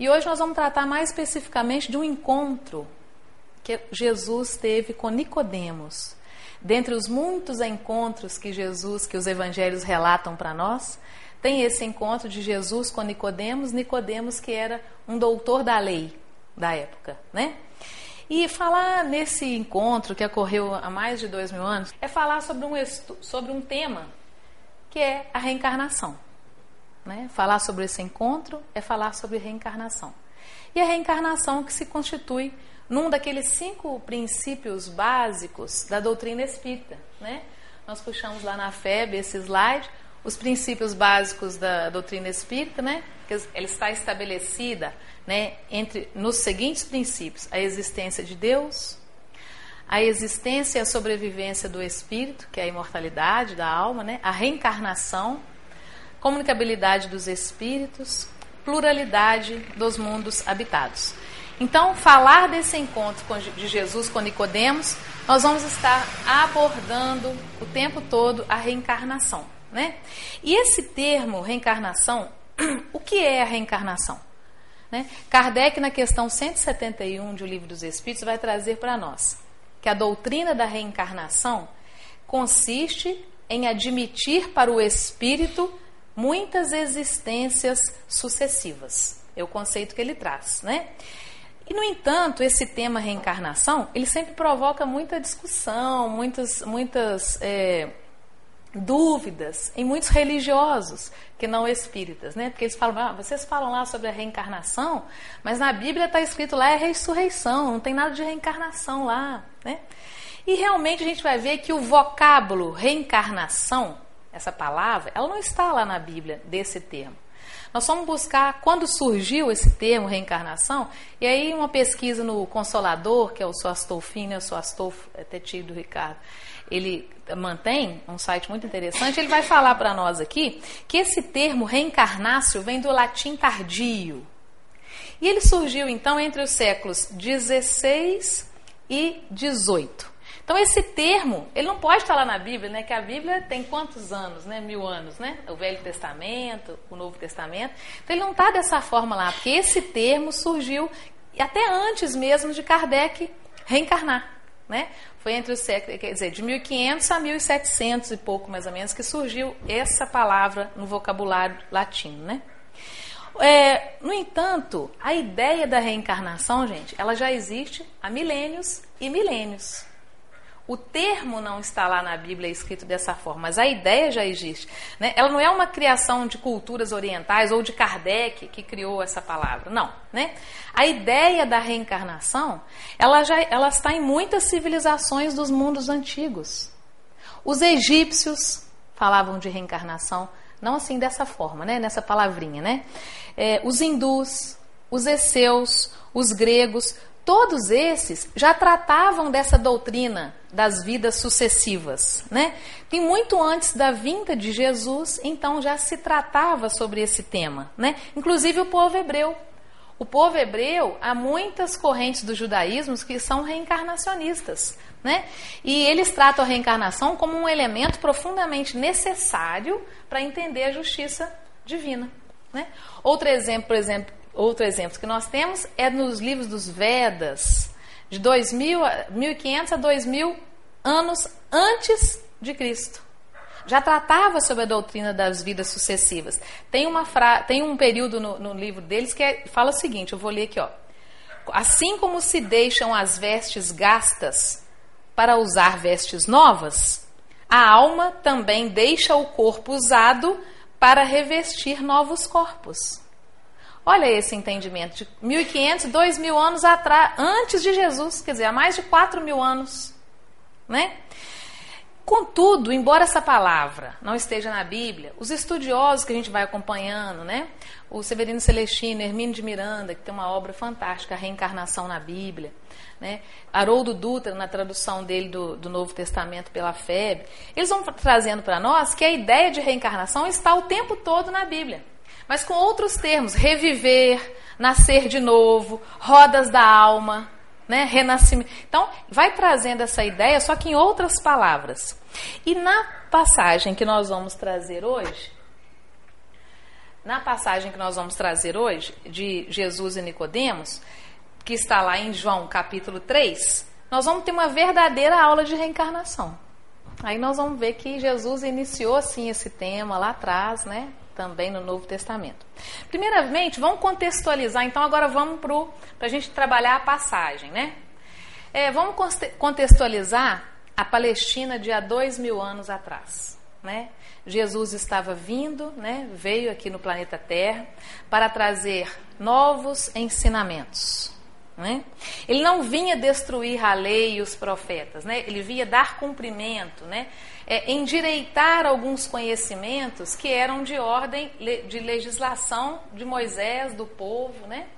E hoje nós vamos tratar mais especificamente de um encontro que Jesus teve com Nicodemos. Dentre os muitos encontros que Jesus, que os evangelhos relatam para nós, tem esse encontro de Jesus com Nicodemos, Nicodemos que era um doutor da lei da época, né? E falar nesse encontro que ocorreu há mais de dois mil anos é falar sobre um, sobre um tema que é a reencarnação. Né? Falar sobre esse encontro é falar sobre reencarnação. E a reencarnação que se constitui num daqueles cinco princípios básicos da doutrina espírita. Né? Nós puxamos lá na FEB esse slide, os princípios básicos da doutrina espírita, né? que ela está estabelecida né, entre nos seguintes princípios: a existência de Deus, a existência e a sobrevivência do espírito, que é a imortalidade da alma, né? a reencarnação, comunicabilidade dos espíritos, pluralidade dos mundos habitados. Então, falar desse encontro de Jesus com Nicodemos, nós vamos estar abordando o tempo todo a reencarnação, né? E esse termo reencarnação, o que é a reencarnação? Né? Kardec, na questão 171 de O Livro dos Espíritos, vai trazer para nós que a doutrina da reencarnação consiste em admitir para o espírito muitas existências sucessivas. É o conceito que ele traz, né? E, no entanto, esse tema reencarnação, ele sempre provoca muita discussão, muitas, muitas é, dúvidas em muitos religiosos que não espíritas, né? Porque eles falam, ah, vocês falam lá sobre a reencarnação, mas na Bíblia está escrito lá é ressurreição, não tem nada de reencarnação lá, né? E realmente a gente vai ver que o vocábulo reencarnação, essa palavra, ela não está lá na Bíblia desse termo. Nós fomos buscar quando surgiu esse termo reencarnação, e aí uma pesquisa no Consolador, que é o Suastolfino, o Suastolfo, é Tetido do Ricardo, ele mantém um site muito interessante, ele vai falar para nós aqui que esse termo reencarnácio vem do latim tardio. E ele surgiu então entre os séculos 16 e 18. Então esse termo, ele não pode estar lá na Bíblia, né? Que a Bíblia tem quantos anos, né? Mil anos, né? O Velho Testamento, o Novo Testamento. Então ele não está dessa forma lá, porque esse termo surgiu até antes mesmo de Kardec reencarnar, né? Foi entre os quer dizer, de 1500 a 1700 e pouco mais ou menos que surgiu essa palavra no vocabulário latino, né? É, no entanto, a ideia da reencarnação, gente, ela já existe há milênios e milênios. O termo não está lá na Bíblia escrito dessa forma, mas a ideia já existe. Né? Ela não é uma criação de culturas orientais ou de Kardec que criou essa palavra. Não. Né? A ideia da reencarnação ela, já, ela está em muitas civilizações dos mundos antigos. Os egípcios falavam de reencarnação, não assim dessa forma, né? nessa palavrinha. Né? É, os hindus, os esseus, os gregos, Todos esses já tratavam dessa doutrina das vidas sucessivas, né? E muito antes da vinda de Jesus, então já se tratava sobre esse tema, né? Inclusive o povo hebreu. O povo hebreu, há muitas correntes do judaísmo que são reencarnacionistas, né? E eles tratam a reencarnação como um elemento profundamente necessário para entender a justiça divina, né? Outro exemplo, por exemplo, Outro exemplo que nós temos é nos livros dos Vedas, de 2000, 1500 a 2000 anos antes de Cristo. Já tratava sobre a doutrina das vidas sucessivas. Tem, uma fra... Tem um período no, no livro deles que é... fala o seguinte: eu vou ler aqui, ó. Assim como se deixam as vestes gastas para usar vestes novas, a alma também deixa o corpo usado para revestir novos corpos. Olha esse entendimento de 1500, 2000 anos atrás, antes de Jesus, quer dizer, há mais de 4 mil anos, né? Contudo, embora essa palavra não esteja na Bíblia, os estudiosos que a gente vai acompanhando, né? O Severino Celestino, Hermínio de Miranda, que tem uma obra fantástica, a Reencarnação na Bíblia, né? Haroldo Dutra, na tradução dele do, do Novo Testamento pela FEB, eles vão trazendo para nós que a ideia de reencarnação está o tempo todo na Bíblia mas com outros termos: reviver, nascer de novo, rodas da alma, né? renascimento. Então, vai trazendo essa ideia, só que em outras palavras. E na passagem que nós vamos trazer hoje, na passagem que nós vamos trazer hoje, de Jesus e Nicodemos, que está lá em João capítulo 3, nós vamos ter uma verdadeira aula de reencarnação. Aí nós vamos ver que Jesus iniciou assim esse tema lá atrás, né? Também no Novo Testamento. Primeiramente, vamos contextualizar, então agora vamos para a gente trabalhar a passagem, né? É, vamos contextualizar a Palestina de há dois mil anos atrás, né? Jesus estava vindo, né, veio aqui no planeta Terra para trazer novos ensinamentos. Né? Ele não vinha destruir a lei e os profetas, né? ele vinha dar cumprimento, né? É, endireitar alguns conhecimentos que eram de ordem de legislação de Moisés, do povo. Né?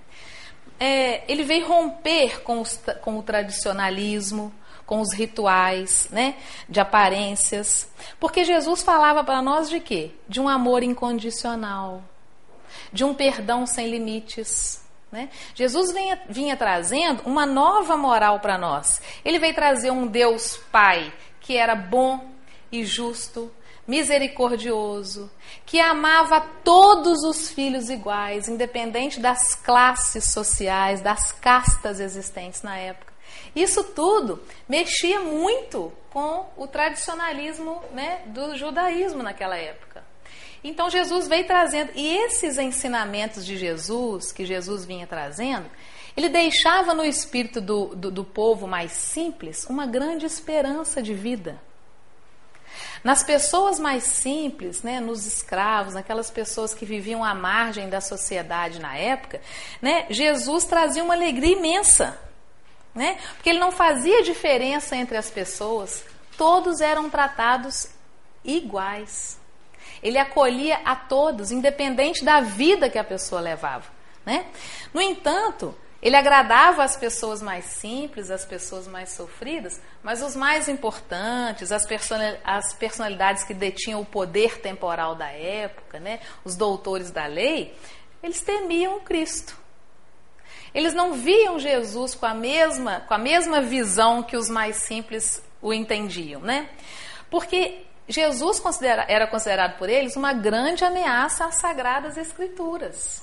É, ele veio romper com, os, com o tradicionalismo, com os rituais, né, de aparências. Porque Jesus falava para nós de quê? De um amor incondicional, de um perdão sem limites. Né? Jesus vinha, vinha trazendo uma nova moral para nós. Ele veio trazer um Deus Pai que era bom e justo, misericordioso, que amava todos os filhos iguais, independente das classes sociais, das castas existentes na época. Isso tudo mexia muito com o tradicionalismo né, do judaísmo naquela época. Então Jesus veio trazendo, e esses ensinamentos de Jesus, que Jesus vinha trazendo, ele deixava no espírito do, do, do povo mais simples uma grande esperança de vida. Nas pessoas mais simples, né, nos escravos, naquelas pessoas que viviam à margem da sociedade na época, né, Jesus trazia uma alegria imensa né? Porque ele não fazia diferença entre as pessoas, todos eram tratados iguais. Ele acolhia a todos, independente da vida que a pessoa levava. Né? No entanto, ele agradava as pessoas mais simples, as pessoas mais sofridas, mas os mais importantes, as, personalidades que detinham o poder temporal da época, né? os doutores da lei, eles temiam Cristo. Eles não viam Jesus com a mesma, com a mesma visão que os mais simples o entendiam, né? Porque Jesus considera, era considerado por eles uma grande ameaça às sagradas escrituras.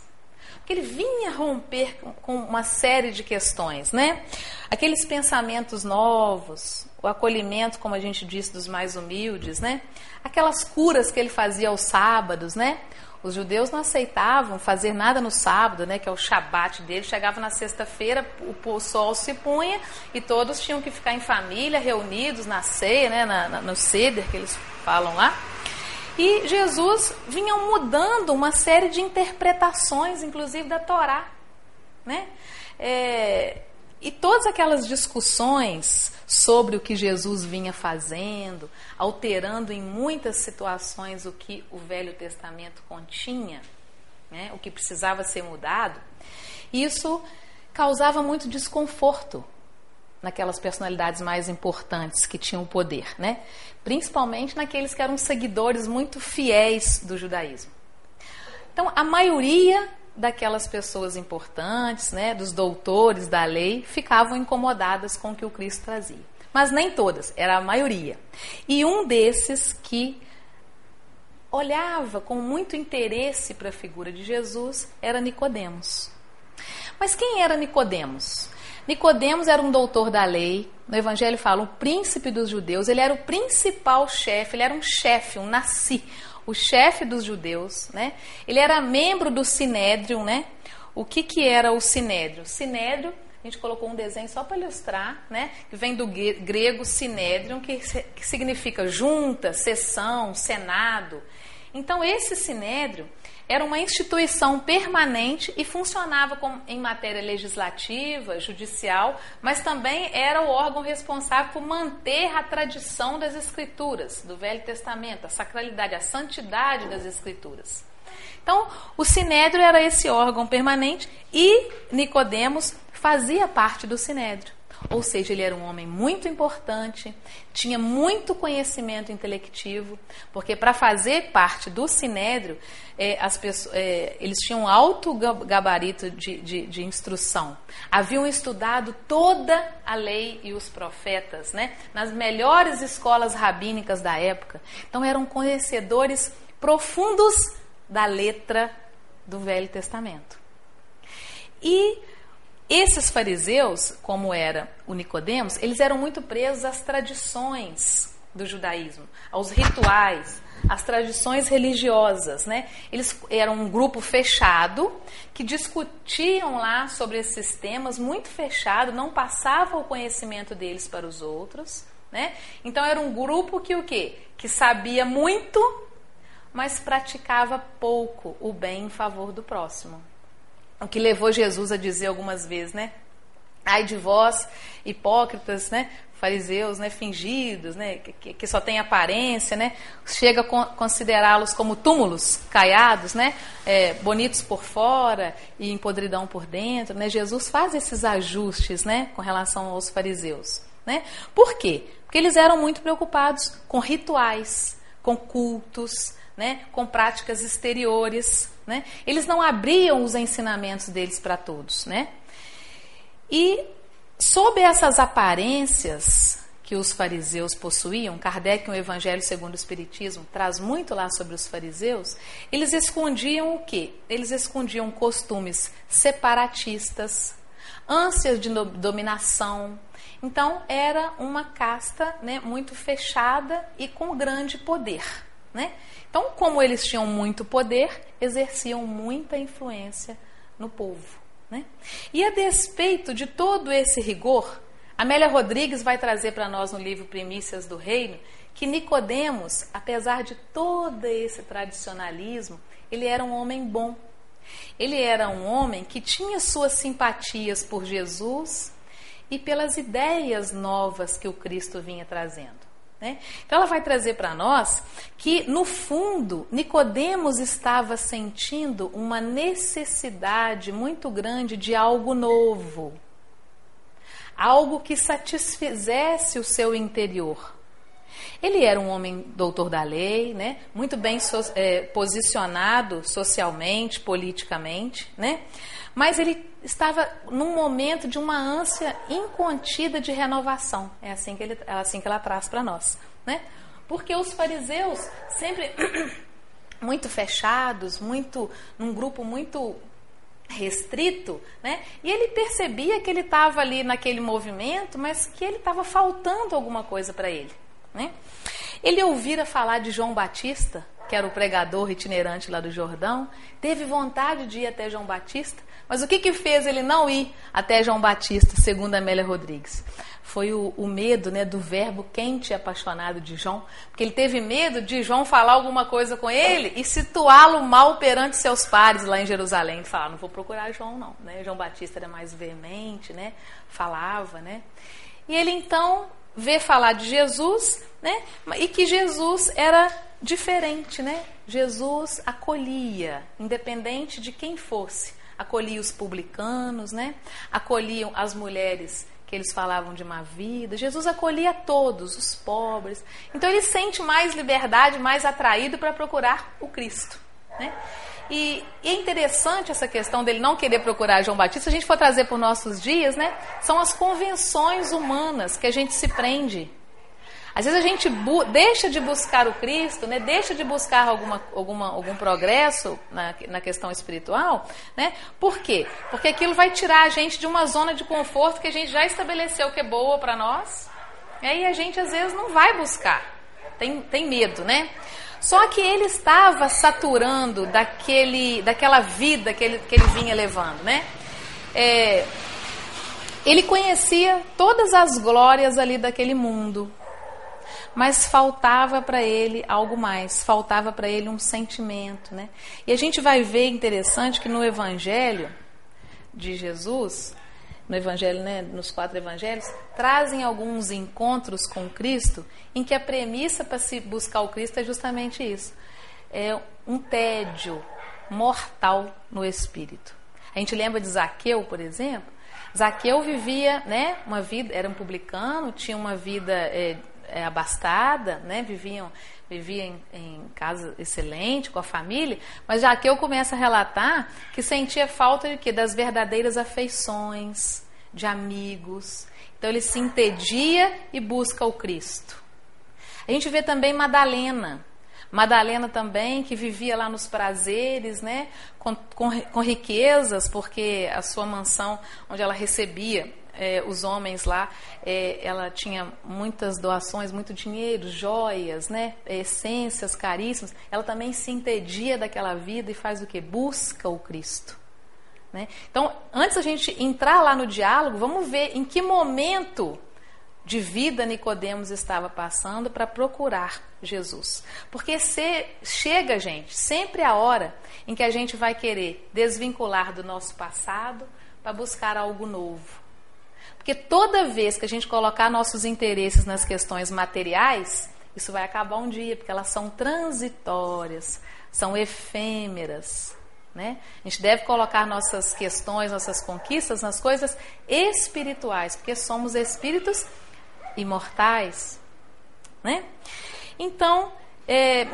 Ele vinha romper com, uma série de questões, né? Aqueles pensamentos novos, o acolhimento, como a gente disse, dos mais humildes, né? Aquelas curas que ele fazia aos sábados, né? Os judeus não aceitavam fazer nada no sábado, né, que é o shabat deles. Chegava na sexta-feira, o, o, sol se punha e todos tinham que ficar em família, reunidos na ceia, né, na, na, no ceder que eles falam lá. E Jesus vinha mudando uma série de interpretações, inclusive da Torá. Né? É, e todas aquelas discussões sobre o que Jesus vinha fazendo, alterando em muitas situações o que o Velho Testamento continha, né, o que precisava ser mudado, isso causava muito desconforto naquelas personalidades mais importantes que tinham poder, né? Principalmente naqueles que eram seguidores muito fiéis do judaísmo. Então, a maioria daquelas pessoas importantes, né, dos doutores da lei, ficavam incomodadas com o que o Cristo trazia. Mas nem todas, era a maioria. E um desses que olhava com muito interesse para a figura de Jesus era Nicodemos. Mas quem era Nicodemos? Nicodemos era um doutor da lei, no evangelho fala, o príncipe dos judeus, ele era o principal chefe, ele era um chefe, um nasci, o chefe dos judeus, né? Ele era membro do Sinédrio, né? O que, que era o Sinédrio? Sinédrio, a gente colocou um desenho só para ilustrar, né? Que vem do grego Sinédrio, que, que significa junta, sessão, senado. Então, esse Sinédrio era uma instituição permanente e funcionava com, em matéria legislativa, judicial, mas também era o órgão responsável por manter a tradição das escrituras, do Velho Testamento, a sacralidade, a santidade das escrituras. Então, o Sinédrio era esse órgão permanente e Nicodemos fazia parte do Sinédrio. Ou seja, ele era um homem muito importante, tinha muito conhecimento intelectivo, porque para fazer parte do Sinédrio, é, as pessoas, é, eles tinham alto gabarito de, de, de, instrução. Haviam estudado toda a lei e os profetas, né, nas melhores escolas rabínicas da época. Então, eram conhecedores profundos da letra do Velho Testamento. E esses fariseus, como era o Nicodemos, eles eram muito presos às tradições do judaísmo, aos rituais, às tradições religiosas, né? Eles eram um grupo fechado que discutiam lá sobre esses temas, muito fechado, não passavam o conhecimento deles para os outros, né? Então era um grupo que o quê? Que sabia muito, mas praticava pouco o bem em favor do próximo. O que levou Jesus a dizer algumas vezes, né? Ai de vós, hipócritas, né? fariseus, né, fingidos, né, que, que só tem aparência, né, chega a considerá-los como túmulos caiados, né, é, bonitos por fora e em podridão por dentro, né. Jesus faz esses ajustes, né, com relação aos fariseus, né. Por quê? Porque eles eram muito preocupados com rituais, com cultos, né, com práticas exteriores, né. Eles não abriam os ensinamentos deles para todos, né. E Sob essas aparências que os fariseus possuíam, Kardec, o Evangelho segundo o Espiritismo, traz muito lá sobre os fariseus, eles escondiam o quê? Eles escondiam costumes separatistas, ânsias de dominação. Então, era uma casta né, muito fechada e com grande poder. Né? Então, como eles tinham muito poder, exerciam muita influência no povo. Né? E a despeito de todo esse rigor, Amélia Rodrigues vai trazer para nós no livro Primícias do Reino que Nicodemos, apesar de todo esse tradicionalismo, ele era um homem bom. Ele era um homem que tinha suas simpatias por Jesus e pelas ideias novas que o Cristo vinha trazendo. Né? Então ela vai trazer para nós que no fundo Nicodemos estava sentindo uma necessidade muito grande de algo novo, algo que satisfizesse o seu interior. Ele era um homem doutor da lei, né? muito bem so, é, posicionado socialmente, politicamente, né? Mas ele estava num momento de uma ânsia incontida de renovação. É assim que, ele, é assim que ela traz para nós. Né? Porque os fariseus sempre muito fechados, muito num grupo muito restrito, né? E ele percebia que ele estava ali naquele movimento, mas que ele estava faltando alguma coisa para ele, né? Ele ouvira falar de João Batista, que era o pregador itinerante lá do Jordão, teve vontade de ir até João Batista, mas o que, que fez ele não ir até João Batista, segundo Amélia Rodrigues? Foi o, o medo né, do verbo quente e apaixonado de João, porque ele teve medo de João falar alguma coisa com ele e situá-lo mal perante seus pares lá em Jerusalém. Falar, não vou procurar João não. Né? João Batista era mais veemente, né? falava. Né? E ele então vê falar de Jesus né? e que Jesus era diferente. Né? Jesus acolhia, independente de quem fosse acolhia os publicanos, né? acolhiam as mulheres que eles falavam de má vida. Jesus acolhia todos, os pobres. Então ele sente mais liberdade, mais atraído para procurar o Cristo. Né? E, é interessante essa questão dele não querer procurar João Batista, se a gente for trazer para os nossos dias, né? São as convenções humanas que a gente se prende. Às vezes a gente deixa de buscar o Cristo, né? deixa de buscar alguma, alguma, algum progresso na, na questão espiritual. Né? Por quê? Porque aquilo vai tirar a gente de uma zona de conforto que a gente já estabeleceu que é boa para nós. E aí a gente às vezes não vai buscar. Tem, tem medo, né? Só que ele estava saturando daquele, daquela vida que ele, que ele vinha levando, né? É, ele conhecia todas as glórias ali daquele mundo, mas faltava para ele algo mais, faltava para ele um sentimento, né? E a gente vai ver interessante que no Evangelho de Jesus, no Evangelho, né, nos quatro Evangelhos, trazem alguns encontros com Cristo em que a premissa para se buscar o Cristo é justamente isso, é um tédio mortal no espírito. A gente lembra de Zaqueu, por exemplo. Zaqueu vivia, né, uma vida, era um publicano, tinha uma vida é, é, abastada, né? Viviam, vivia em, em, casa excelente com a família, mas já que eu começo a relatar que sentia falta de quê? Das verdadeiras afeições, de amigos. Então ele se entedia e busca o Cristo. A gente vê também Madalena. Madalena também, que vivia lá nos prazeres, né, com, com, com riquezas, porque a sua mansão, onde ela recebia é, os homens lá, é, ela tinha muitas doações, muito dinheiro, joias, né, essências caríssimas. Ela também se entedia daquela vida e faz o que? Busca o Cristo. Né? Então, antes a gente entrar lá no diálogo, vamos ver em que momento de vida Nicodemos estava passando para procurar Jesus. Porque se, chega, gente, sempre a hora em que a gente vai querer desvincular do nosso passado para buscar algo novo. Porque toda vez que a gente colocar nossos interesses nas questões materiais, isso vai acabar um dia, porque elas são transitórias, são efêmeras. Né? A gente deve colocar nossas questões, nossas conquistas nas coisas espirituais, porque somos espíritos imortais. Né? Então, é,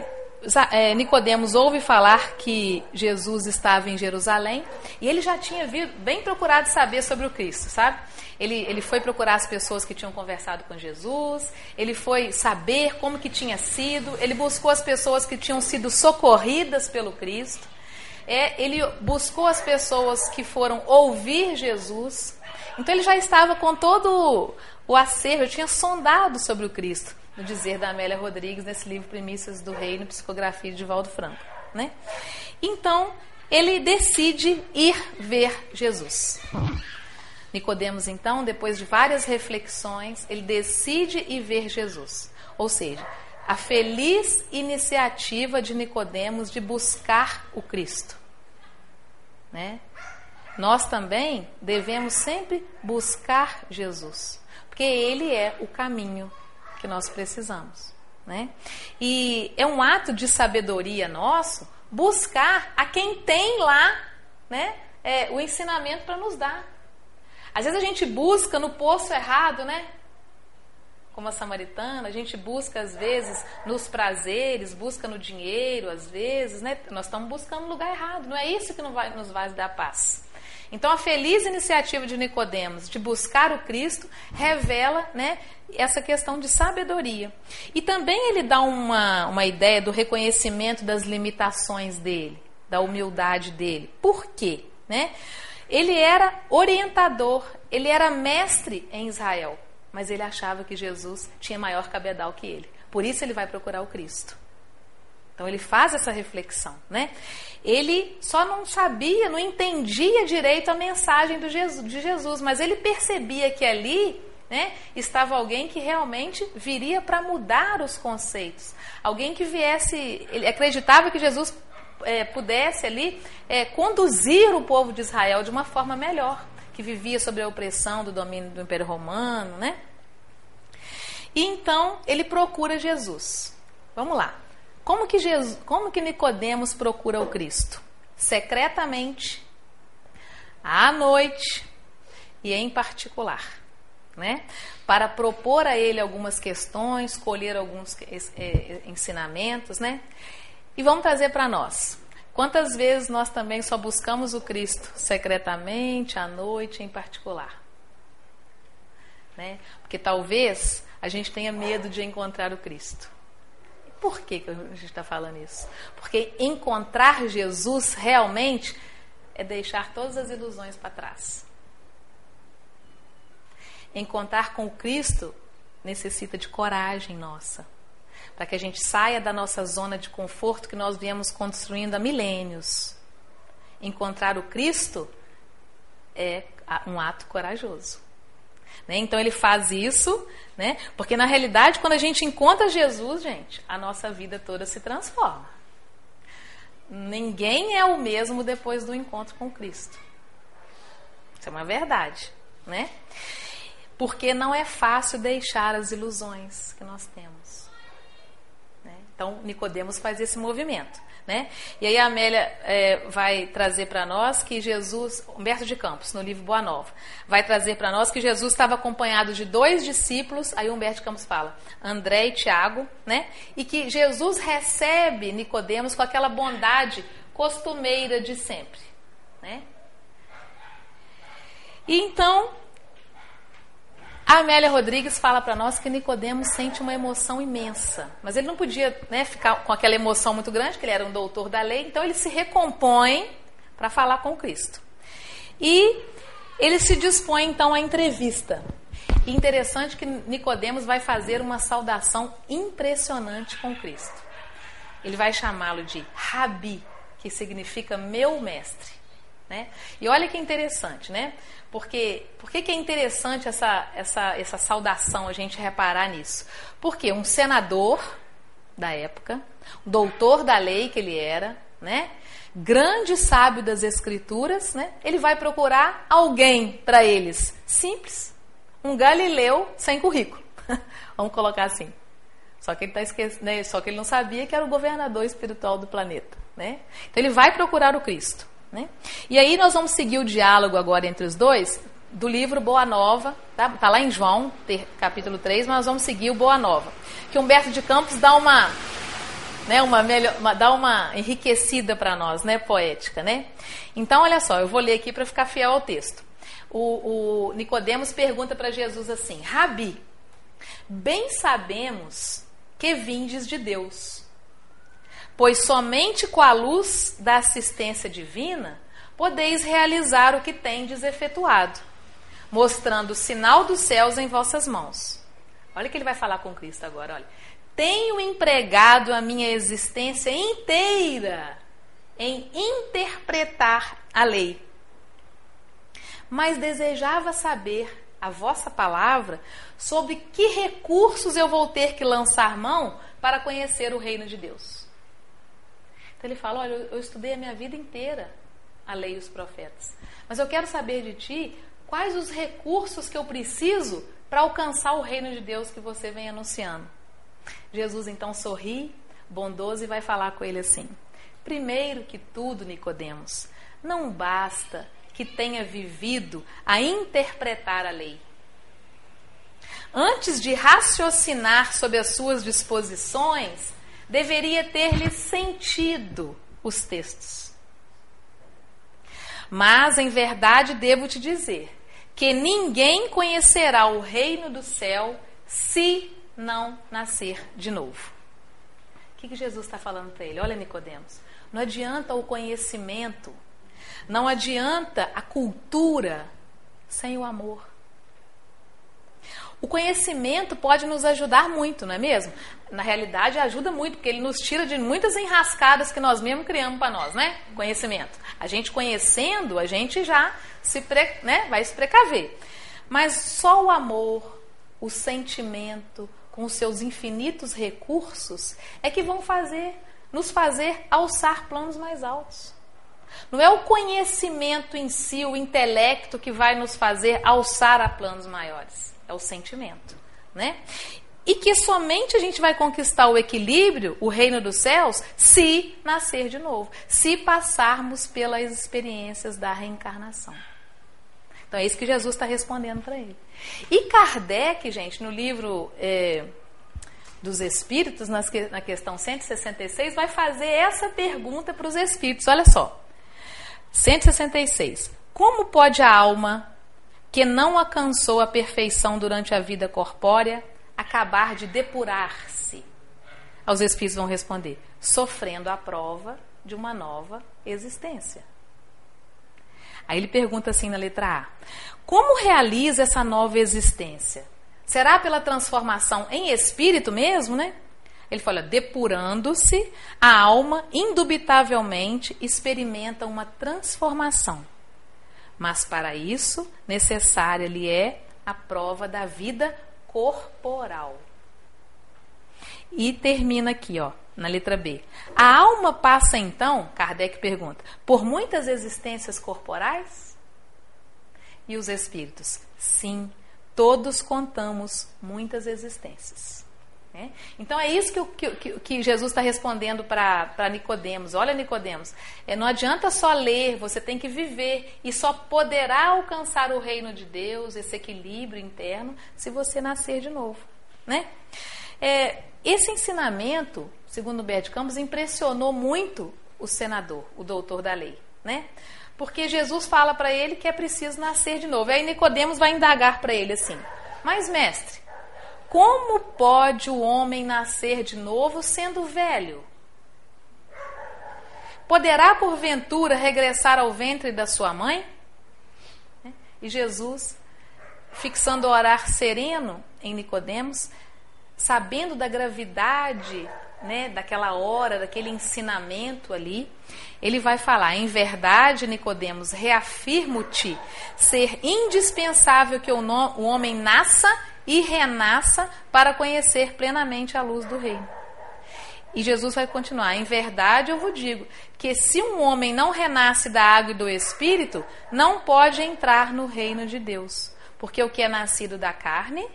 Nicodemos ouve falar que Jesus estava em Jerusalém e ele já tinha vindo, bem procurado saber sobre o Cristo, sabe? Ele, ele foi procurar as pessoas que tinham conversado com Jesus, ele foi saber como que tinha sido, ele buscou as pessoas que tinham sido socorridas pelo Cristo, é, ele buscou as pessoas que foram ouvir Jesus. Então ele já estava com todo o acervo, tinha sondado sobre o Cristo, no dizer da Amélia Rodrigues, nesse livro Primícias do Reino, Psicografia de Valdo Franco. Né? Então, ele decide ir ver Jesus. Nicodemos, então, depois de várias reflexões, ele decide ir ver Jesus. Ou seja, a feliz iniciativa de Nicodemos de buscar o Cristo. Né? Nós também devemos sempre buscar Jesus porque ele é o caminho que nós precisamos. Né? E é um ato de sabedoria nosso buscar a quem tem lá né, é, o ensinamento para nos dar. Às vezes a gente busca no poço errado, né? Como a samaritana, a gente busca às vezes nos prazeres, busca no dinheiro, às vezes, né? Nós estamos buscando no lugar errado. Não é isso que nos vai dar paz. Então a feliz iniciativa de Nicodemos de buscar o Cristo revela, né, essa questão de sabedoria. E também ele dá uma, uma ideia do reconhecimento das limitações dele, da humildade dele. Por quê? Né? Ele era orientador, ele era mestre em Israel, mas ele achava que Jesus tinha maior cabedal que ele. Por isso ele vai procurar o Cristo. Então ele faz essa reflexão, né? Ele só não sabia, não entendia direito a mensagem Jesus, de Jesus, mas ele percebia que ali né, estava alguém que realmente viria para mudar os conceitos. Alguém que viesse, ele acreditava que Jesus é, pudesse ali é, conduzir o povo de Israel de uma forma melhor, que vivia sob a opressão do domínio do Império Romano, né? E então ele procura Jesus. Vamos lá. Como que, Jesus, como que Nicodemos procura o Cristo? Secretamente, à noite e em particular, né? Para propor a ele algumas questões, colher alguns é, ensinamentos, né? E vamos trazer para nós. Quantas vezes nós também só buscamos o Cristo secretamente, à noite em particular? Né? Porque talvez a gente tenha medo de encontrar o Cristo. Por que, que a gente está falando isso? Porque encontrar Jesus realmente é deixar todas as ilusões para trás. Encontrar com Cristo necessita de coragem nossa, para que a gente saia da nossa zona de conforto que nós viemos construindo há milênios. Encontrar o Cristo é um ato corajoso. Né? Então ele faz isso, né? porque na realidade, quando a gente encontra Jesus, gente, a nossa vida toda se transforma. Ninguém é o mesmo depois do encontro com Cristo. Isso é uma verdade, né? Porque não é fácil deixar as ilusões que nós temos. Então, Nicodemos faz esse movimento. Né? E aí a Amélia é, vai trazer para nós que Jesus, Humberto de Campos, no livro Boa Nova, vai trazer para nós que Jesus estava acompanhado de dois discípulos, aí Humberto de Campos fala, André e Tiago, né? E que Jesus recebe Nicodemos com aquela bondade costumeira de sempre, né? E então A Amélia Rodrigues fala para nós que Nicodemos sente uma emoção imensa, mas ele não podia né, ficar com aquela emoção muito grande, que ele era um doutor da lei, então ele se recompõe para falar com Cristo. E ele se dispõe então à entrevista. E interessante que Nicodemos vai fazer uma saudação impressionante com Cristo. Ele vai chamá-lo de Rabi, que significa meu mestre. Né? E olha que interessante, né? Porque por que, é interessante essa, essa, essa saudação, a gente reparar nisso? Porque um senador da época, doutor da lei que ele era, né? grande sábio das escrituras, né? ele vai procurar alguém para eles. Simples. Um galileu sem currículo. Vamos colocar assim. Só que ele tá né? Só que ele não sabia que era o governador espiritual do planeta, né? Então ele vai procurar o Cristo. Né? E aí nós vamos seguir o diálogo agora entre os dois do livro Boa Nova, tá? tá lá em João, ter, capítulo 3, mas nós vamos seguir o Boa Nova. Que Humberto de Campos dá uma, né, uma, melhor, uma dá uma enriquecida para nós, né, poética, né? Então, olha só, eu vou ler aqui para ficar fiel ao texto. O, o Nicodemos pergunta para Jesus assim: Rabi, bem sabemos que vindes de Deus pois somente com a luz da assistência divina podeis realizar o que tendes efetuado, mostrando o sinal dos céus em vossas mãos. Olha que ele vai falar com Cristo agora, olha. Tenho empregado a minha existência inteira em interpretar a lei. Mas desejava saber a vossa palavra sobre que recursos eu vou ter que lançar mão para conhecer o reino de Deus. Então ele fala: Olha, eu estudei a minha vida inteira a lei e os profetas, mas eu quero saber de ti quais os recursos que eu preciso para alcançar o reino de Deus que você vem anunciando. Jesus então sorri, bondoso, e vai falar com ele assim: Primeiro que tudo, Nicodemos, não basta que tenha vivido a interpretar a lei. Antes de raciocinar sobre as suas disposições, deveria ter-lhe sentido os textos. Mas em verdade devo te dizer que ninguém conhecerá o reino do céu se não nascer de novo. O que, que Jesus está falando para ele? Olha, Nicodemos, não adianta o conhecimento, não adianta a cultura sem o amor. O conhecimento pode nos ajudar muito, não é mesmo? Na realidade, ajuda muito, porque ele nos tira de muitas enrascadas que nós mesmos criamos para nós, né? Conhecimento. A gente conhecendo, a gente já se pre, né, vai se precaver. Mas só o amor, o sentimento, com os seus infinitos recursos, é que vão fazer, nos fazer alçar planos mais altos. Não é o conhecimento em si, o intelecto que vai nos fazer alçar a planos maiores é o sentimento, né? E que somente a gente vai conquistar o equilíbrio, o reino dos céus, se nascer de novo, se passarmos pelas experiências da reencarnação. Então é isso que Jesus está respondendo para ele. E Kardec, gente, no livro é, dos Espíritos, na questão 166, vai fazer essa pergunta para os Espíritos. Olha só. 166. Como pode a alma que não alcançou a perfeição durante a vida corpórea, acabar de depurar-se? Os espíritos vão responder: sofrendo a prova de uma nova existência. Aí ele pergunta assim na letra A: Como realiza essa nova existência? Será pela transformação em espírito mesmo, né? Ele fala: depurando-se, a alma indubitavelmente experimenta uma transformação mas para isso, necessária lhe é a prova da vida corporal. E termina aqui, ó, na letra B. A alma passa então, Kardec pergunta, por muitas existências corporais? E os espíritos? Sim, todos contamos muitas existências. Né? Então é isso que, que, que Jesus está respondendo para Nicodemos. Olha, Nicodemos, é, não adianta só ler, você tem que viver e só poderá alcançar o reino de Deus, esse equilíbrio interno, se você nascer de novo. Né? É, esse ensinamento, segundo Bert Campos, impressionou muito o senador, o doutor da lei, né? Porque Jesus fala para ele que é preciso nascer de novo. Aí Nicodemos vai indagar para ele assim: Mas, mestre, como pode o homem nascer de novo sendo velho? Poderá, porventura, regressar ao ventre da sua mãe? E Jesus, fixando o orar sereno em Nicodemos, sabendo da gravidade né, daquela hora, daquele ensinamento ali, ele vai falar: em verdade, Nicodemos, reafirmo-te ser indispensável que o, o homem nasça e renasça para conhecer plenamente a luz do reino. E Jesus vai continuar: em verdade eu vos digo que se um homem não renasce da água e do espírito, não pode entrar no reino de Deus. Porque o que é nascido da carne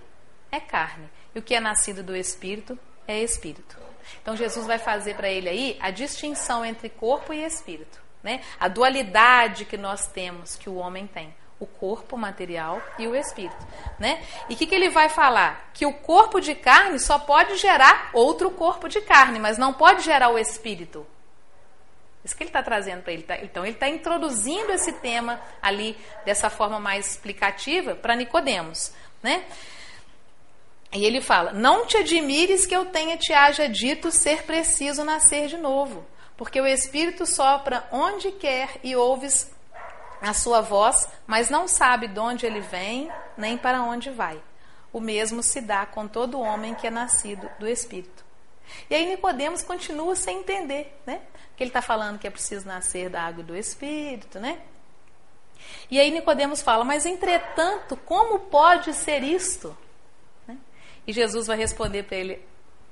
é carne, e o que é nascido do espírito é espírito. Então Jesus vai fazer para ele aí a distinção entre corpo e espírito, né? A dualidade que nós temos, que o homem tem, o corpo material e o espírito, né? E o que, que ele vai falar? Que o corpo de carne só pode gerar outro corpo de carne, mas não pode gerar o espírito. Isso que ele está trazendo para ele. Tá? Então, ele está introduzindo esse tema ali dessa forma mais explicativa para Nicodemos, né? E ele fala: Não te admires que eu tenha te haja dito ser preciso nascer de novo, porque o Espírito sopra onde quer e ouves a sua voz, mas não sabe de onde ele vem nem para onde vai. O mesmo se dá com todo homem que é nascido do Espírito. E aí Nicodemos continua sem entender, né? Que ele está falando que é preciso nascer da água do Espírito, né? E aí Nicodemos fala: Mas entretanto, como pode ser isto? E Jesus vai responder para ele: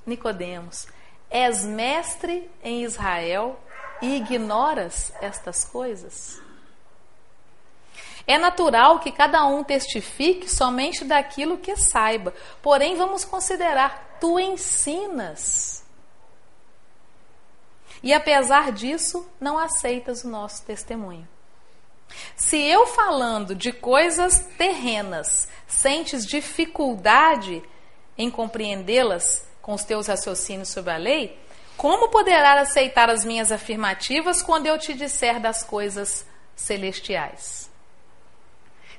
Nicodemos, és mestre em Israel e ignoras estas coisas? É natural que cada um testifique somente daquilo que saiba. Porém, vamos considerar, tu ensinas. E apesar disso, não aceitas o nosso testemunho. Se eu falando de coisas terrenas sentes dificuldade em compreendê-las com os teus raciocínios sobre a lei, como poderá aceitar as minhas afirmativas quando eu te disser das coisas celestiais?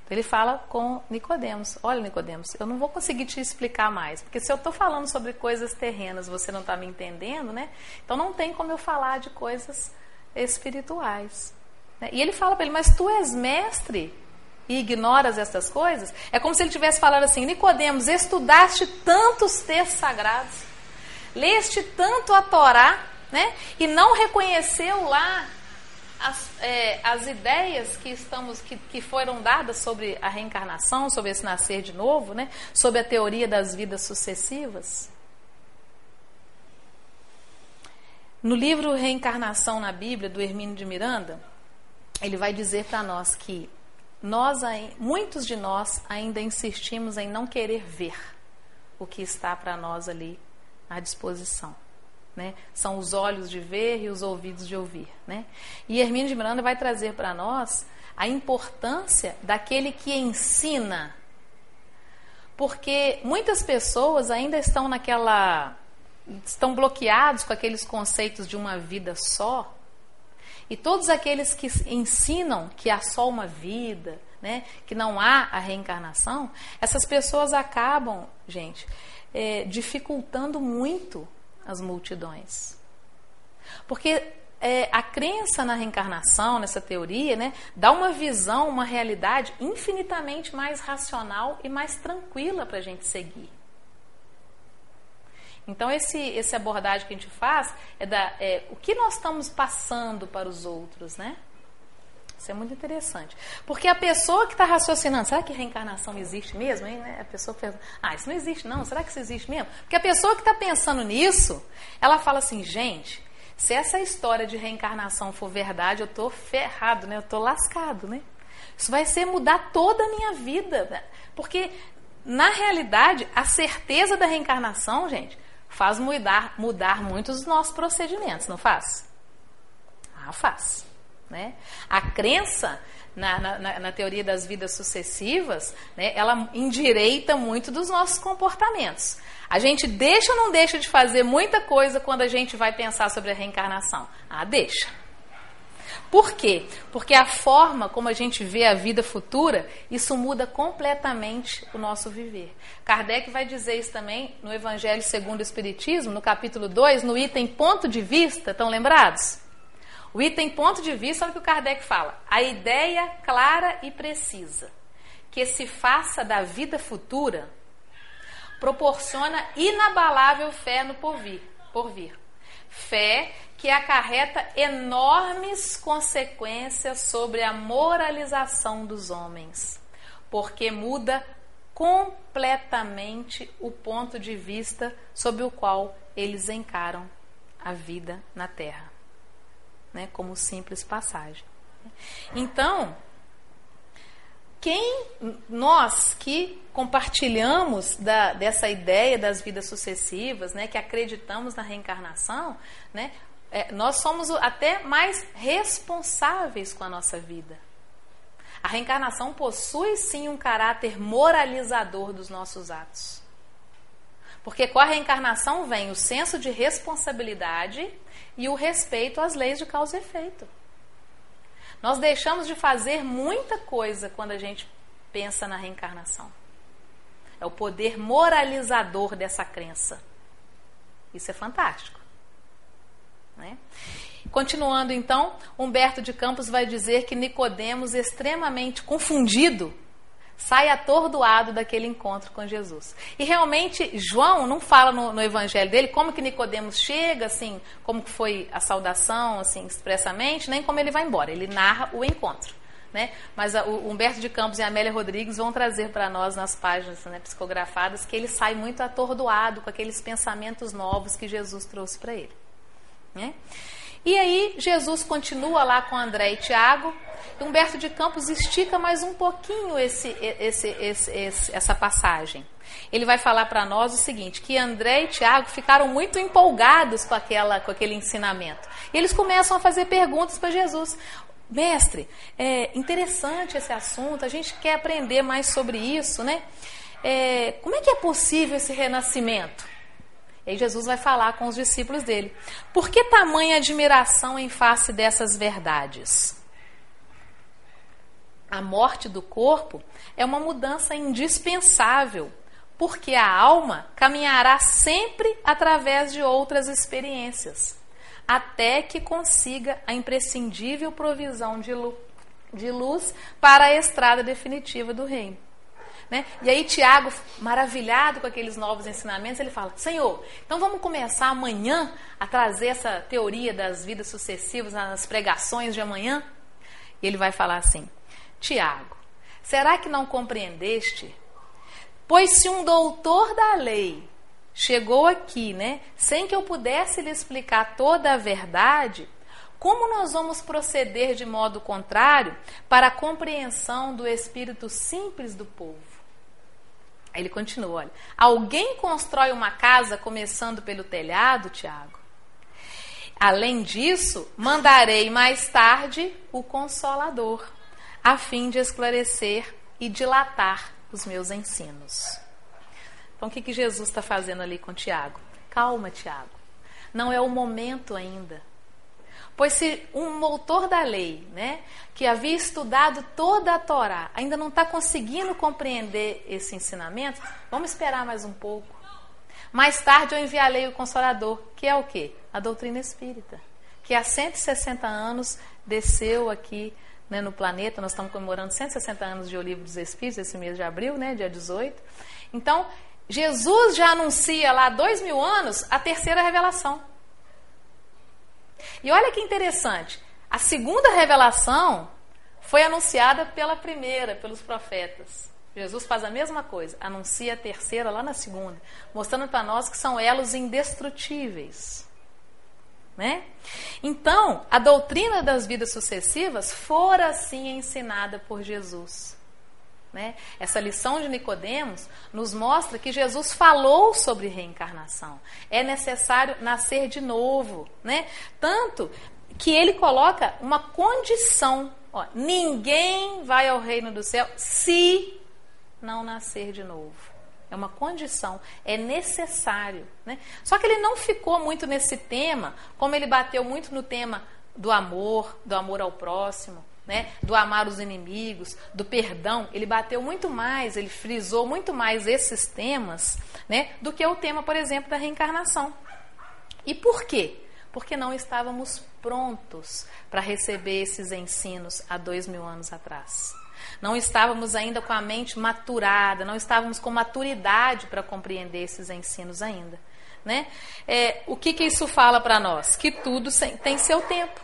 Ele fala com Nicodemos: Olha, Nicodemos, eu não vou conseguir te explicar mais, porque se eu estou falando sobre coisas terrenas, você não está me entendendo, né? Então não tem como eu falar de coisas espirituais. Né? E ele fala para ele: Mas tu és mestre e ignoras estas coisas, é como se ele estivesse falando assim: Nicodemos, estudaste tantos textos sagrados, leste tanto a Torá, né? E não reconheceu lá as, é, as ideias que estamos que, que foram dadas sobre a reencarnação, sobre esse nascer de novo, né? Sobre a teoria das vidas sucessivas. No livro Reencarnação na Bíblia, do Hermínio de Miranda, ele vai dizer para nós que nós, muitos de nós ainda insistimos em não querer ver o que está para nós ali à disposição. Né? São os olhos de ver e os ouvidos de ouvir. Né? E Hermínio de Miranda vai trazer para nós a importância daquele que ensina. Porque muitas pessoas ainda estão naquela. estão bloqueados com aqueles conceitos de uma vida só e todos aqueles que ensinam que há só uma vida, né, que não há a reencarnação, essas pessoas acabam, gente, é, dificultando muito as multidões. Porque é, a crença na reencarnação, nessa teoria, né, dá uma visão, uma realidade infinitamente mais racional e mais tranquila para a gente seguir. Então, esse, essa abordagem que a gente faz é, da, é o que nós estamos passando para os outros, né? Isso é muito interessante. Porque a pessoa que está raciocinando, será que reencarnação existe mesmo? Hein, né? A pessoa pensa, ah, isso não existe não, será que isso existe mesmo? Porque a pessoa que está pensando nisso, ela fala assim, gente, se essa história de reencarnação for verdade, eu estou ferrado, né? Eu estou lascado, né? Isso vai ser mudar toda a minha vida. Né? Porque, na realidade, a certeza da reencarnação, gente, faz mudar, mudar muitos dos nossos procedimentos, não faz? Ah, faz. Né? A crença na, na, na, teoria das vidas sucessivas, né, ela endireita muito dos nossos comportamentos. A gente deixa ou não deixa de fazer muita coisa quando a gente vai pensar sobre a reencarnação? Ah, deixa. Por quê? Porque a forma como a gente vê a vida futura, isso muda completamente o nosso viver. Kardec vai dizer isso também no Evangelho segundo o Espiritismo, no capítulo 2, no item ponto de vista, estão lembrados? O item ponto de vista, olha o que o Kardec fala. A ideia clara e precisa que se faça da vida futura proporciona inabalável fé no porvir. porvir. Fé que acarreta enormes consequências sobre a moralização dos homens, porque muda completamente o ponto de vista sob o qual eles encaram a vida na Terra, né, como simples passagem. Então, quem nós que compartilhamos da, dessa ideia das vidas sucessivas, né, que acreditamos na reencarnação, né, é, nós somos até mais responsáveis com a nossa vida. A reencarnação possui sim um caráter moralizador dos nossos atos. Porque com a reencarnação vem o senso de responsabilidade e o respeito às leis de causa e efeito. Nós deixamos de fazer muita coisa quando a gente pensa na reencarnação. É o poder moralizador dessa crença. Isso é fantástico. Né? Continuando então, Humberto de Campos vai dizer que Nicodemos, extremamente confundido, sai atordoado daquele encontro com Jesus. E realmente João não fala no, no evangelho dele como que Nicodemos chega, assim, como que foi a saudação, assim, expressamente, nem como ele vai embora. Ele narra o encontro. Né? Mas a, o Humberto de Campos e a Amélia Rodrigues vão trazer para nós nas páginas né, psicografadas que ele sai muito atordoado com aqueles pensamentos novos que Jesus trouxe para ele. Né? E aí Jesus continua lá com André e Tiago. Humberto de Campos estica mais um pouquinho esse, esse, esse, essa passagem. Ele vai falar para nós o seguinte: que André e Tiago ficaram muito empolgados com, aquela, com aquele ensinamento. E eles começam a fazer perguntas para Jesus. Mestre, é interessante esse assunto, a gente quer aprender mais sobre isso, né? É, como é que é possível esse renascimento? E Jesus vai falar com os discípulos dele. Por que tamanha admiração em face dessas verdades? A morte do corpo é uma mudança indispensável, porque a alma caminhará sempre através de outras experiências, até que consiga a imprescindível provisão de luz para a estrada definitiva do reino. Né? E aí Tiago, maravilhado com aqueles novos ensinamentos, ele fala: Senhor, então vamos começar amanhã a trazer essa teoria das vidas sucessivas nas pregações de amanhã? E ele vai falar assim: Tiago, será que não compreendeste? Pois se um doutor da lei chegou aqui, né, sem que eu pudesse lhe explicar toda a verdade, como nós vamos proceder de modo contrário para a compreensão do espírito simples do povo? Aí ele continua, olha. Alguém constrói uma casa começando pelo telhado, Tiago? Além disso, mandarei mais tarde o Consolador, a fim de esclarecer e dilatar os meus ensinos. Então, o que, que Jesus está fazendo ali com Tiago? Calma, Tiago. Não é o momento ainda. Pois se um autor da lei, né, que havia estudado toda a Torá, ainda não está conseguindo compreender esse ensinamento, vamos esperar mais um pouco. Mais tarde eu enviarei o Consolador, que é o quê? A doutrina espírita, que há 160 anos desceu aqui né, no planeta. Nós estamos comemorando 160 anos de O Livro dos Espíritos, esse mês de abril, né, dia 18. Então, Jesus já anuncia lá há dois mil anos a terceira revelação. E olha que interessante, a segunda revelação foi anunciada pela primeira, pelos profetas. Jesus faz a mesma coisa, anuncia a terceira lá na segunda, mostrando para nós que são elos indestrutíveis. Né? Então, a doutrina das vidas sucessivas fora assim ensinada por Jesus. Né? Essa lição de Nicodemos nos mostra que Jesus falou sobre reencarnação. É necessário nascer de novo, né? Tanto que ele coloca uma condição: ó, ninguém vai ao reino do céu se não nascer de novo. É uma condição, é necessário. Né? Só que ele não ficou muito nesse tema, como ele bateu muito no tema do amor, do amor ao próximo, né? do amar os inimigos, do perdão. Ele bateu muito mais, ele frisou muito mais esses temas né? do que o tema, por exemplo, da reencarnação. E por quê? Porque não estávamos prontos para receber esses ensinos há dois mil anos atrás. Não estávamos ainda com a mente maturada, não estávamos com maturidade para compreender esses ensinos ainda. Né? É, o que, que isso fala para nós? Que tudo tem seu tempo.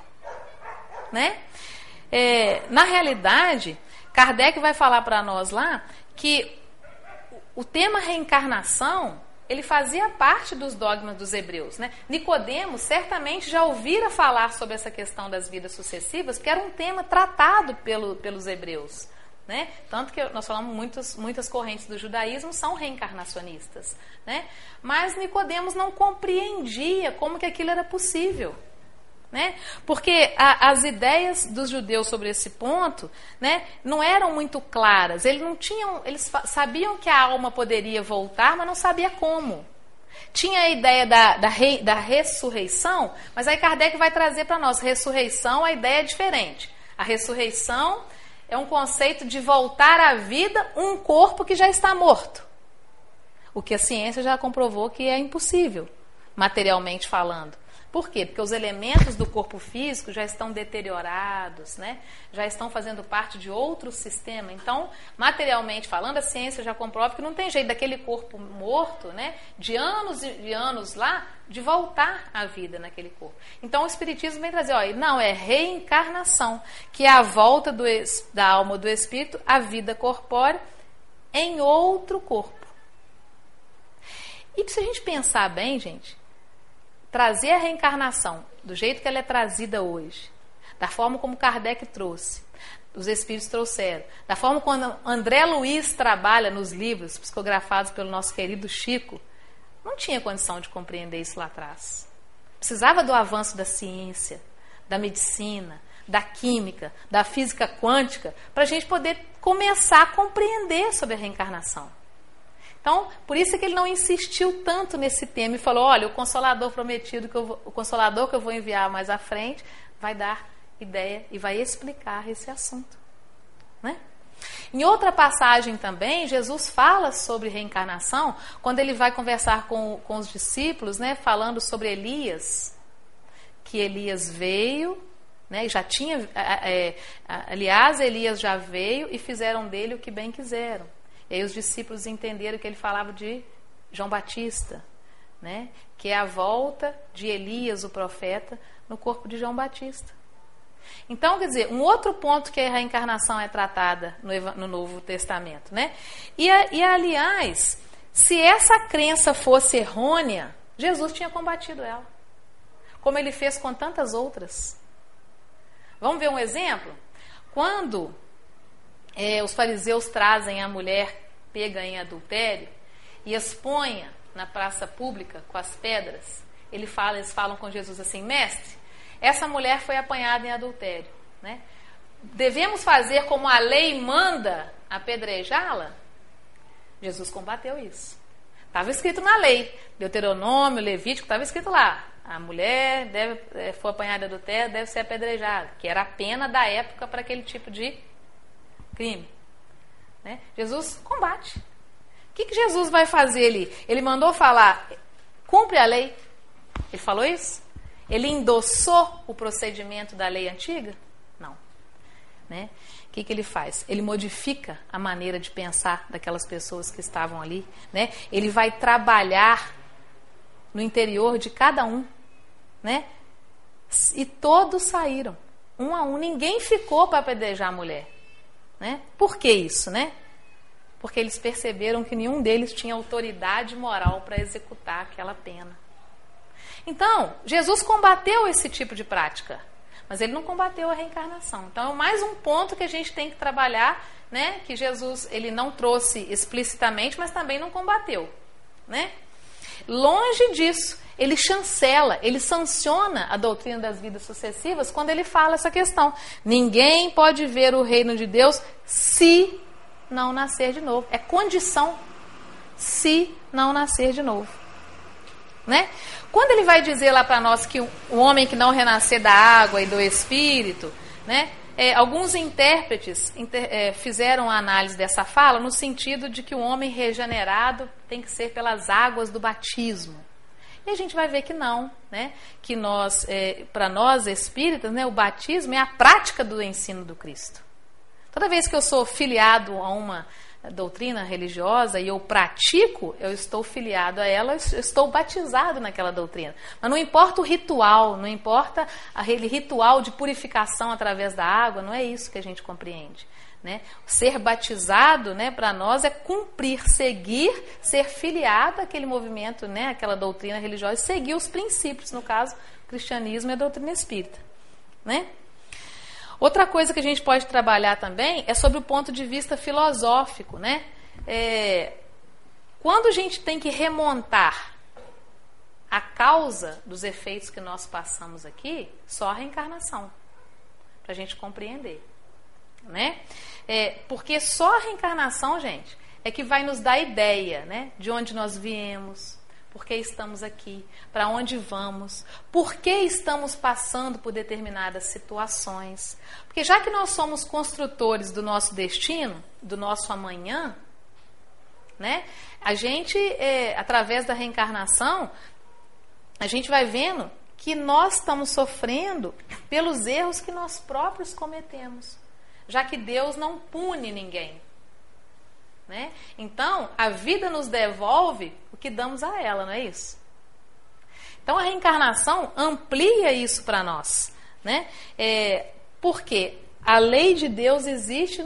Né? É, na realidade, Kardec vai falar para nós lá que o tema reencarnação ele fazia parte dos dogmas dos hebreus. Né? Nicodemos certamente já ouvira falar sobre essa questão das vidas sucessivas, porque era um tema tratado pelo, pelos hebreus. Né? Tanto que nós falamos muitas, muitas correntes do judaísmo são reencarnacionistas. Né? Mas Nicodemos não compreendia como que aquilo era possível. Né? Porque a, as ideias dos judeus sobre esse ponto né, não eram muito claras. Eles não tinham, eles sabiam que a alma poderia voltar, mas não sabia como. Tinha a ideia da, da, rei, da ressurreição, mas aí Kardec vai trazer para nós ressurreição, a ideia é diferente. A ressurreição é um conceito de voltar à vida um corpo que já está morto. O que a ciência já comprovou que é impossível, materialmente falando. Por quê? Porque os elementos do corpo físico já estão deteriorados, né? já estão fazendo parte de outro sistema. Então, materialmente falando, a ciência já comprova que não tem jeito daquele corpo morto, né? de anos e anos lá, de voltar à vida naquele corpo. Então, o Espiritismo vem trazer, ó, não, é reencarnação, que é a volta do, da alma do espírito à vida corpórea em outro corpo. E se a gente pensar bem, gente, trazer a reencarnação do jeito que ela é trazida hoje, da forma como Kardec trouxe, os espíritos trouxeram, da forma como André Luiz trabalha nos livros psicografados pelo nosso querido Chico, não tinha condição de compreender isso lá atrás. Precisava do avanço da ciência, da medicina, da química, da física quântica, para a gente poder começar a compreender sobre a reencarnação. Então, por isso que ele não insistiu tanto nesse tema e falou: olha, o consolador prometido, que vou, o consolador que eu vou enviar mais à frente, vai dar ideia e vai explicar esse assunto. Né? Em outra passagem também, Jesus fala sobre reencarnação, quando ele vai conversar com, com os discípulos, né, falando sobre Elias, que Elias veio, né, já tinha, é, aliás, Elias já veio e fizeram dele o que bem quiseram. E aí os discípulos entenderam que ele falava de João Batista, né? que é a volta de Elias, o profeta, no corpo de João Batista. Então, quer dizer, um outro ponto que a reencarnação é tratada no, no Novo Testamento. Né? E, e, aliás, se essa crença fosse errônea, Jesus tinha combatido ela, como ele fez com tantas outras. Vamos ver um exemplo? Quando é, os fariseus trazem a mulher pega em adultério e expõe na praça pública com as pedras, ele fala, eles falam com Jesus assim, mestre, essa mulher foi apanhada em adultério, né? Devemos fazer como a lei manda apedrejá-la? Jesus combateu isso. Estava escrito na lei, Deuteronômio, Levítico, estava escrito lá. A mulher deve, é, foi apanhada em adultério, deve ser apedrejada, que era a pena da época para aquele tipo de crime. Né? Jesus combate. O que, que Jesus vai fazer ali? Ele mandou falar, cumpre a lei. Ele falou isso? Ele endossou o procedimento da lei antiga? Não. Né? O que, que ele faz? Ele modifica a maneira de pensar daquelas pessoas que estavam ali. Né? Ele vai trabalhar no interior de cada um. Né? E todos saíram, um a um. Ninguém ficou para apedrejar a mulher. Né? Por que isso, né? Porque eles perceberam que nenhum deles tinha autoridade moral para executar aquela pena. Então, Jesus combateu esse tipo de prática, mas ele não combateu a reencarnação. Então, é mais um ponto que a gente tem que trabalhar, né? Que Jesus ele não trouxe explicitamente, mas também não combateu, né? Longe disso, ele chancela, ele sanciona a doutrina das vidas sucessivas quando ele fala essa questão. Ninguém pode ver o reino de Deus se não nascer de novo. É condição se não nascer de novo. Né? Quando ele vai dizer lá para nós que o homem que não renascer da água e do espírito, né? É, alguns intérpretes inter, é, fizeram a análise dessa fala no sentido de que o homem regenerado tem que ser pelas águas do batismo. E a gente vai ver que não, né? Que nós, é, para nós espíritas, né, o batismo é a prática do ensino do Cristo. Toda vez que eu sou filiado a uma doutrina religiosa e eu pratico, eu estou filiado a ela, eu estou batizado naquela doutrina. Mas não importa o ritual, não importa aquele ritual de purificação através da água, não é isso que a gente compreende. Né? Ser batizado, né, para nós é cumprir, seguir, ser filiado àquele movimento, né, àquela doutrina religiosa, seguir os princípios, no caso, o cristianismo e a doutrina espírita, né? Outra coisa que a gente pode trabalhar também é sobre o ponto de vista filosófico, né? É, quando a gente tem que remontar a causa dos efeitos que nós passamos aqui, só a reencarnação, para a gente compreender, né? É, porque só a reencarnação, gente, é que vai nos dar ideia, né? De onde nós viemos, por que estamos aqui, para onde vamos, por que estamos passando por determinadas situações. Porque já que nós somos construtores do nosso destino, do nosso amanhã, né? A gente, é, através da reencarnação, a gente vai vendo que nós estamos sofrendo pelos erros que nós próprios cometemos, já que Deus não pune ninguém. Né? Então, a vida nos devolve o que damos a ela, não é isso? Então, a reencarnação amplia isso para nós. Né? É, porque a lei de Deus existe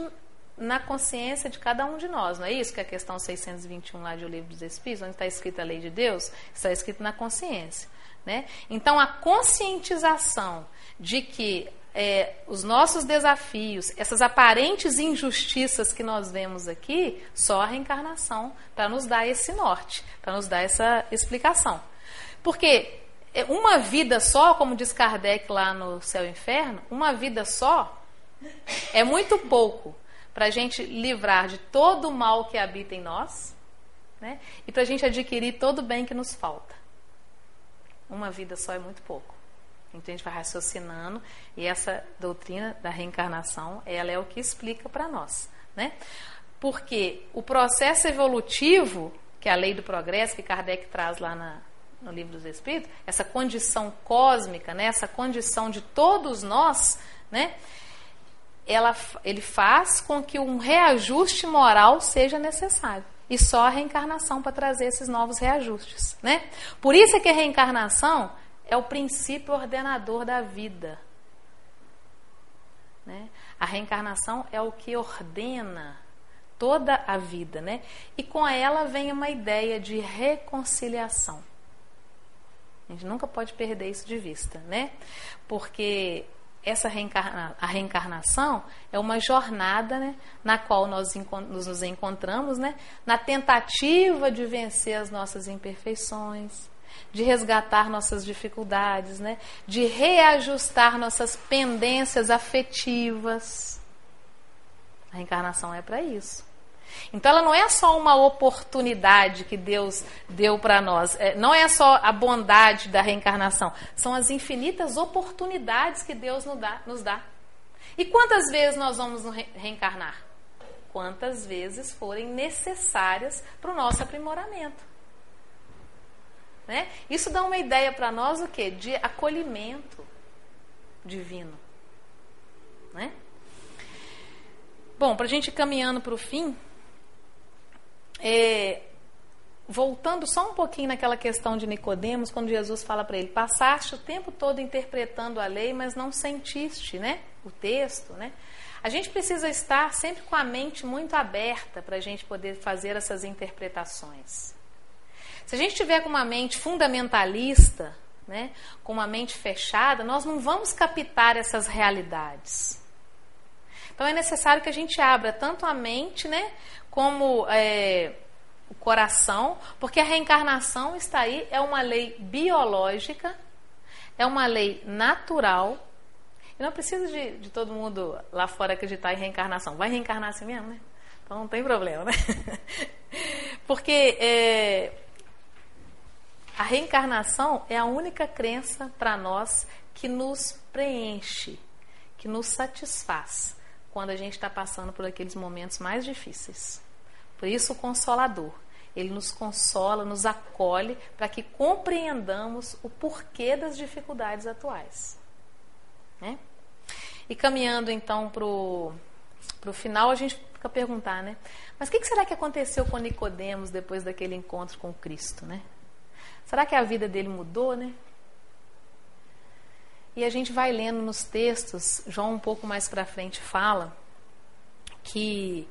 na consciência de cada um de nós, não é isso que é a questão 621 lá de O Livro dos Espíritos, onde está escrita a lei de Deus, está escrito na consciência. Né? Então, a conscientização de que é, os nossos desafios, essas aparentes injustiças que nós vemos aqui, só a reencarnação para nos dar esse norte, para nos dar essa explicação. Porque é, uma vida só, como diz Kardec lá no Céu e Inferno, uma vida só é muito pouco para a gente livrar de todo o mal que habita em nós né, e para a gente adquirir todo o bem que nos falta. Uma vida só é muito pouco. Então a gente vai raciocinando e essa doutrina da reencarnação, ela é o que explica para nós, né? Porque o processo evolutivo, que é a lei do progresso que Kardec traz lá na, no livro dos Espíritos, essa condição cósmica, né? Essa condição de todos nós, né? Ela, ele faz com que um reajuste moral seja necessário e só a reencarnação para trazer esses novos reajustes, né? Por isso é que a reencarnação é o princípio ordenador da vida. Né? A reencarnação é o que ordena toda a vida, né? E com ela vem uma ideia de reconciliação. A gente nunca pode perder isso de vista, né? Porque essa reencarna, a reencarnação é uma jornada né, na qual nós nos encontramos né, na tentativa de vencer as nossas imperfeições, de resgatar nossas dificuldades, né? de reajustar nossas pendências afetivas. A reencarnação é para isso. Então ela não é só uma oportunidade que Deus deu para nós, é, não é só a bondade da reencarnação, são as infinitas oportunidades que Deus nos dá. Nos dá. E quantas vezes nós vamos reencarnar? Quantas vezes forem necessárias para o nosso aprimoramento. Né? Isso dá uma ideia para nós o quê? De acolhimento divino. Né? Bom, para a gente ir caminhando para o fim, é, voltando só um pouquinho naquela questão de Nicodemos, quando Jesus fala para ele, passaste o tempo todo interpretando a lei, mas não sentiste, né, o texto, né? A gente precisa estar sempre com a mente muito aberta para a gente poder fazer essas interpretações. Se a gente tiver com uma mente fundamentalista, né, com uma mente fechada, nós não vamos captar essas realidades. Então é necessário que a gente abra tanto a mente, né, como é, o coração, porque a reencarnação está aí, é uma lei biológica, é uma lei natural. E não precisa de, de todo mundo lá fora acreditar em reencarnação. Vai reencarnar assim mesmo, né? Então não tem problema, né? Porque é, A reencarnação é a única crença para nós que nos preenche, que nos satisfaz quando a gente está passando por aqueles momentos mais difíceis. Por isso, o Consolador. Ele nos consola, nos acolhe para que compreendamos o porquê das dificuldades atuais. Né? E caminhando então para o final, a gente fica a perguntar, né? Mas o que, que será que aconteceu com Nicodemos depois daquele encontro com Cristo, né? Será que a vida dele mudou, né? E a gente vai lendo nos textos, João um pouco mais para frente fala que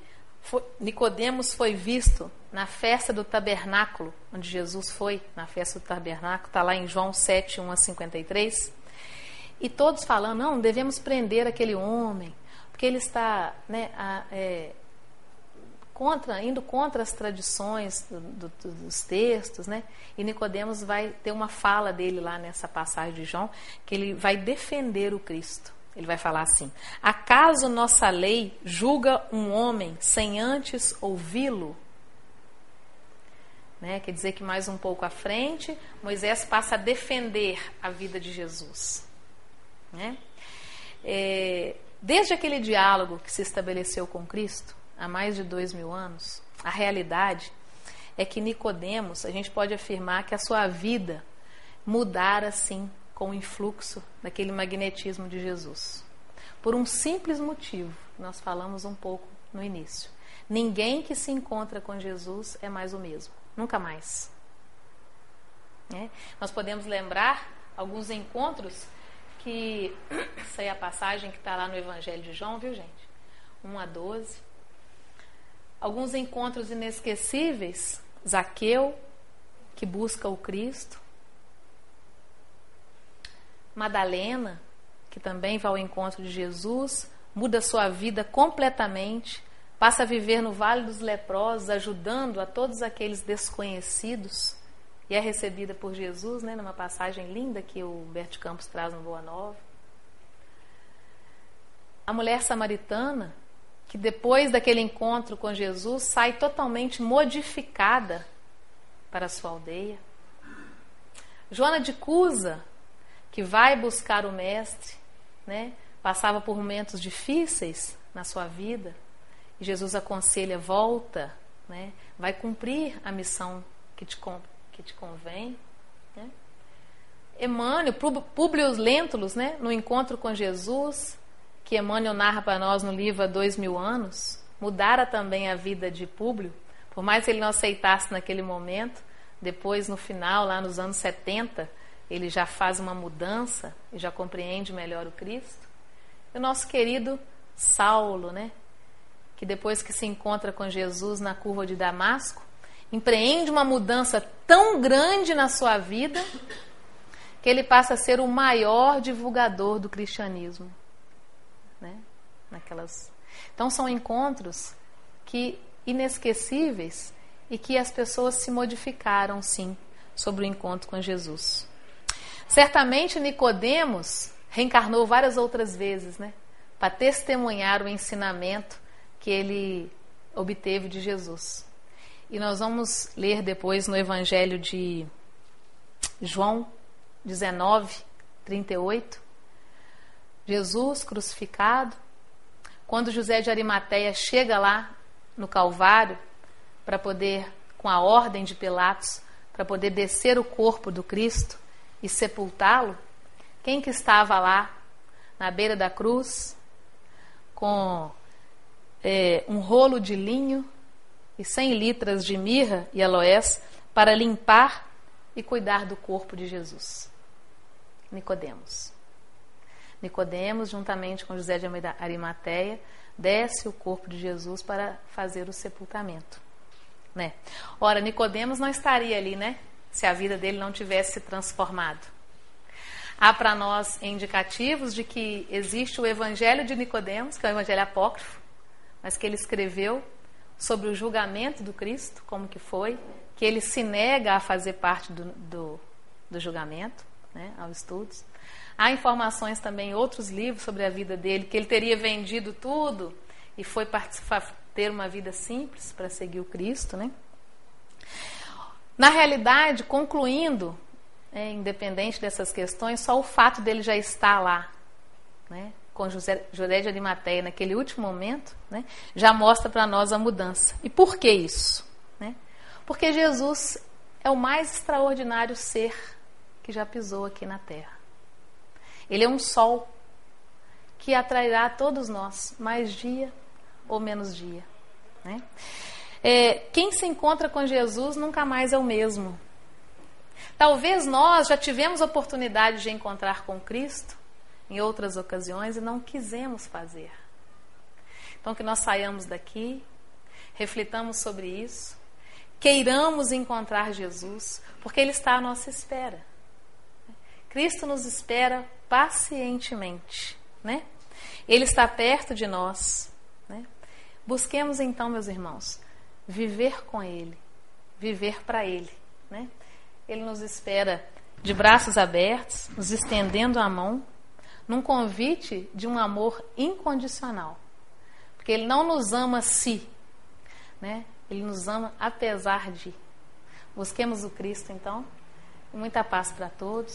Nicodemos foi visto na festa do tabernáculo, onde Jesus foi, na festa do tabernáculo, está lá em João 7, 1 a 53. E todos falando, não, devemos prender aquele homem, porque ele está né, a, é, contra, indo contra as tradições do, do, dos textos, né? E Nicodemos vai ter uma fala dele lá nessa passagem de João, que ele vai defender o Cristo. Ele vai falar assim: Acaso nossa lei julga um homem sem antes ouvi-lo? Né? Quer dizer que mais um pouco à frente, Moisés passa a defender a vida de Jesus. Né? É, desde aquele diálogo que se estabeleceu com Cristo, há mais de dois mil anos, a realidade é que Nicodemos, a gente pode afirmar que a sua vida mudara assim com o influxo daquele magnetismo de Jesus. Por um simples motivo, nós falamos um pouco no início. Ninguém que se encontra com Jesus é mais o mesmo, nunca mais. É? Nós podemos lembrar alguns encontros que, isso aí é a passagem que está lá no Evangelho de João, viu gente? 1 a 12. Alguns encontros inesquecíveis, Zaqueu, que busca o Cristo, Madalena, que também vai ao encontro de Jesus, muda sua vida completamente, passa a viver no Vale dos Leprosos, ajudando a todos aqueles desconhecidos, e é recebida por Jesus, né, numa passagem linda que o Bert Campos traz no Boa Nova. A mulher samaritana, que depois daquele encontro com Jesus sai totalmente modificada para a sua aldeia. Joana de Cusa, que vai buscar o Mestre, né? passava por momentos difíceis na sua vida, e Jesus aconselha: volta, né? vai cumprir a missão que te, que te convém. Né? Emmanuel, Publius Lentulus, né? no encontro com Jesus, que Emmanuel narra para nós no livro Há Dois Mil Anos, mudara também a vida de Públio, por mais que ele não aceitasse naquele momento, depois no final, lá nos anos 70, ele já faz uma mudança e já compreende melhor o Cristo. E o nosso querido Saulo, né? Que depois que se encontra com Jesus na curva de Damasco, empreende uma mudança tão grande na sua vida que ele passa a ser o maior divulgador do cristianismo? Naquelas. Então são encontros que inesquecíveis e que as pessoas se modificaram sim sobre o encontro com Jesus. Certamente Nicodemos reencarnou várias outras vezes, né? Para testemunhar o ensinamento que ele obteve de Jesus. E nós vamos ler depois no Evangelho de João 19, 38. Jesus crucificado. Quando José de Arimateia chega lá no Calvário para poder, com a ordem de Pilatos, para poder descer o corpo do Cristo, e sepultá-lo, quem que estava lá na beira da cruz com é, um rolo de linho e cem litras de mirra e aloés para limpar e cuidar do corpo de Jesus? Nicodemos. Nicodemos, juntamente com José de Arimateia, desce o corpo de Jesus para fazer o sepultamento. Né? Ora, Nicodemos não estaria ali, né? se a vida dele não tivesse se transformado. Há para nós indicativos de que existe o Evangelho de Nicodemos, que é o Evangelho apócrifo, mas que ele escreveu sobre o julgamento do Cristo, como que foi, que ele se nega a fazer parte do, do, do julgamento, né, aos estudos. Há informações também outros livros sobre a vida dele, que ele teria vendido tudo e foi participar, ter uma vida simples para seguir o Cristo, né? Na realidade, concluindo, é, independente dessas questões, só o fato dele já estar lá, né, com José, José de Arimateia naquele último momento, né, já mostra para nós a mudança. E por que isso? Né? Porque Jesus é o mais extraordinário ser que já pisou aqui na Terra. Ele é um sol que atrairá todos nós, mais dia ou menos dia. Né? É, quem se encontra com Jesus nunca mais é o mesmo. Talvez nós já tivemos oportunidade de encontrar com Cristo em outras ocasiões e não quisemos fazer. Então, que nós saiamos daqui, reflitamos sobre isso, queiramos encontrar Jesus, porque Ele está à nossa espera. Cristo nos espera pacientemente, né? Ele está perto de nós, né? Busquemos então, meus irmãos, viver com Ele, viver para Ele, né? Ele nos espera de braços abertos, nos estendendo a mão, num convite de um amor incondicional. Porque Ele não nos ama se, né? Ele nos ama apesar de. Busquemos o Cristo, então. Muita paz para todos.